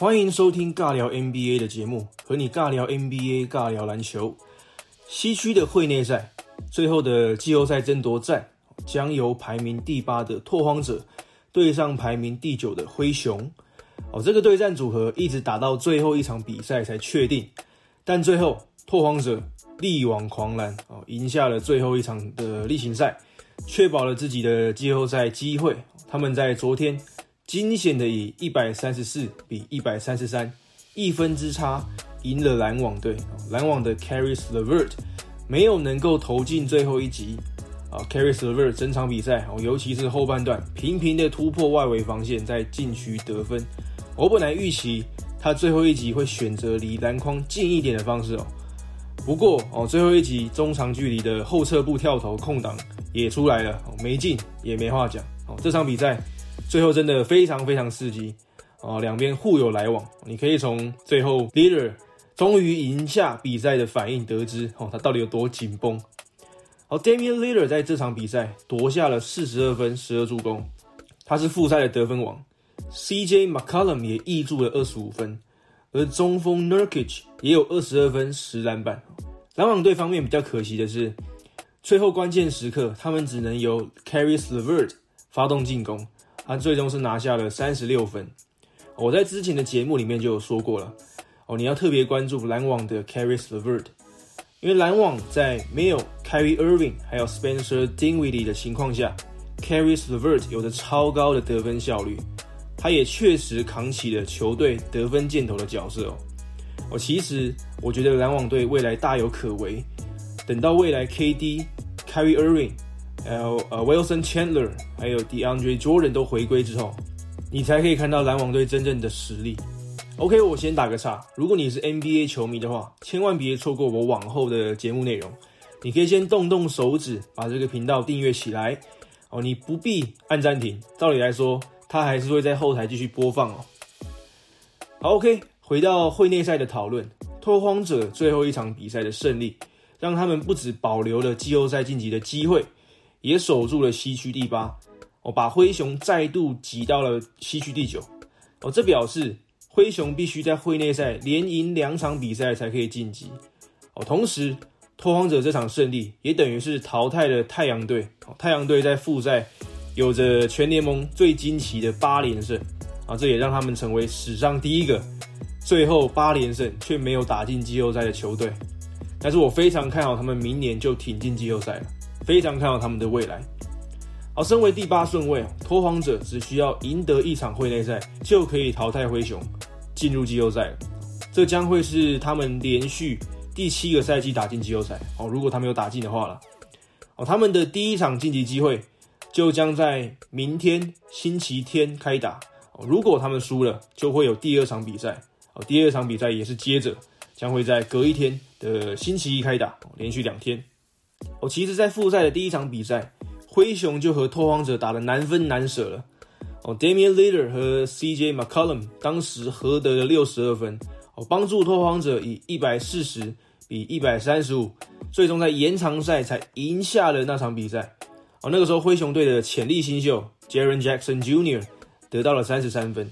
欢迎收听尬聊 NBA 的节目，和你尬聊 NBA，尬聊篮球。西区的会内赛，最后的季后赛争夺战将由排名第八的拓荒者对上排名第九的灰熊。哦，这个对战组合一直打到最后一场比赛才确定，但最后拓荒者力挽狂澜，哦，赢下了最后一场的例行赛，确保了自己的季后赛机会。他们在昨天。惊险的以一百三十四比一百三十三一分之差赢了篮网队。篮网的 Caris LeVert 没有能够投进最后一集啊，Caris LeVert 整场比赛哦，尤其是后半段频频的突破外围防线，在禁区得分。我本来预期他最后一集会选择离篮筐近一点的方式哦，不过哦，最后一集中长距离的后撤步跳投空档也出来了，没进也没话讲哦，这场比赛。最后真的非常非常刺激啊！两边互有来往，你可以从最后 leader 终于赢下比赛的反应得知哦，他到底有多紧绷。好，Damian Leader 在这场比赛夺下了四十二分、十二助攻，他是复赛的得分王。CJ McCollum 也挹注了二十五分，而中锋 Nurkic 也有二十二分、十篮板。篮网队方面比较可惜的是，最后关键时刻他们只能由 Caris LeVert 发动进攻。他最终是拿下了三十六分。我在之前的节目里面就有说过了哦，你要特别关注篮网的 Caris LeVert，因为篮网在没有 Kyrie Irving 还有 Spencer Dinwiddie 的情况下，Caris LeVert 有着超高的得分效率，他也确实扛起了球队得分箭头的角色哦。哦，其实我觉得篮网队未来大有可为，等到未来 KD、Kyrie Irving。还有呃，Wilson Chandler，还有 DeAndre Jordan 都回归之后，你才可以看到篮网队真正的实力。OK，我先打个岔。如果你是 NBA 球迷的话，千万别错过我往后的节目内容。你可以先动动手指，把这个频道订阅起来哦。你不必按暂停，道理来说，它还是会在后台继续播放哦。好，OK，回到会内赛的讨论，拓荒者最后一场比赛的胜利，让他们不止保留了季后赛晋级的机会。也守住了西区第八，哦，把灰熊再度挤到了西区第九，哦，这表示灰熊必须在会内赛连赢两场比赛才可以晋级，哦，同时拓荒者这场胜利也等于是淘汰了太阳队，哦，太阳队在复赛有着全联盟最惊奇的八连胜，啊，这也让他们成为史上第一个最后八连胜却没有打进季后赛的球队，但是我非常看好他们明年就挺进季后赛了。非常看好他们的未来。好，身为第八顺位，拓荒者只需要赢得一场会内赛，就可以淘汰灰熊，进入季后赛。这将会是他们连续第七个赛季打进季后赛。哦，如果他们有打进的话了。哦，他们的第一场晋级机会就将在明天星期天开打。哦，如果他们输了，就会有第二场比赛。哦，第二场比赛也是接着将会在隔一天的星期一开打，连续两天。哦，其实，在复赛的第一场比赛，灰熊就和拓荒者打得难分难舍了。哦，Damian l e a d e r 和 CJ McCollum 当时合得了六十二分，哦，帮助拓荒者以一百四十比一百三十五，最终在延长赛才赢下了那场比赛。哦，那个时候灰熊队的潜力新秀 Jaren Jackson Jr. 得到了三十三分，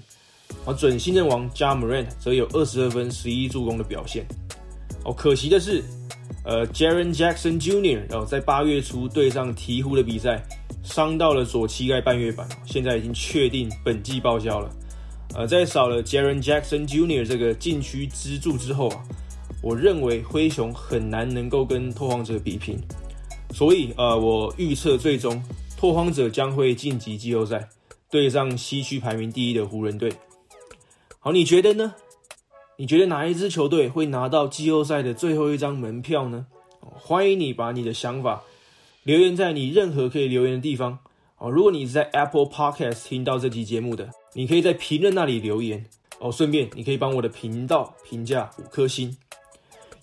而准新人王 j a m o r a n 则有二十二分、十一助攻的表现。哦，可惜的是。呃，Jaren Jackson Jr. 然后在八月初对上鹈鹕的比赛，伤到了左膝盖半月板，现在已经确定本季报销了。呃，在少了 Jaren Jackson Jr. 这个禁区支柱之后啊，我认为灰熊很难能够跟拓荒者比拼，所以呃，我预测最终拓荒者将会晋级季后赛，对上西区排名第一的湖人队。好，你觉得呢？你觉得哪一支球队会拿到季后赛的最后一张门票呢？欢迎你把你的想法留言在你任何可以留言的地方哦。如果你是在 Apple Podcast 听到这期节目的，你可以在评论那里留言哦。顺便你可以帮我的频道评价五颗星，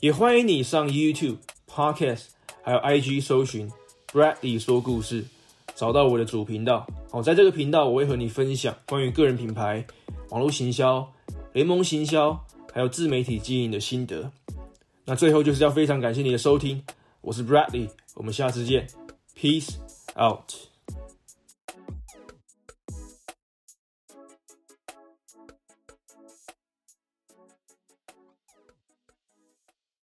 也欢迎你上 YouTube Podcast 还有 IG 搜寻 Bradley 说故事，找到我的主频道哦。在这个频道，我会和你分享关于个人品牌、网络行销、联盟行销。还有自媒体经营的心得。那最后就是要非常感谢你的收听，我是 Bradley，我们下次见，Peace out。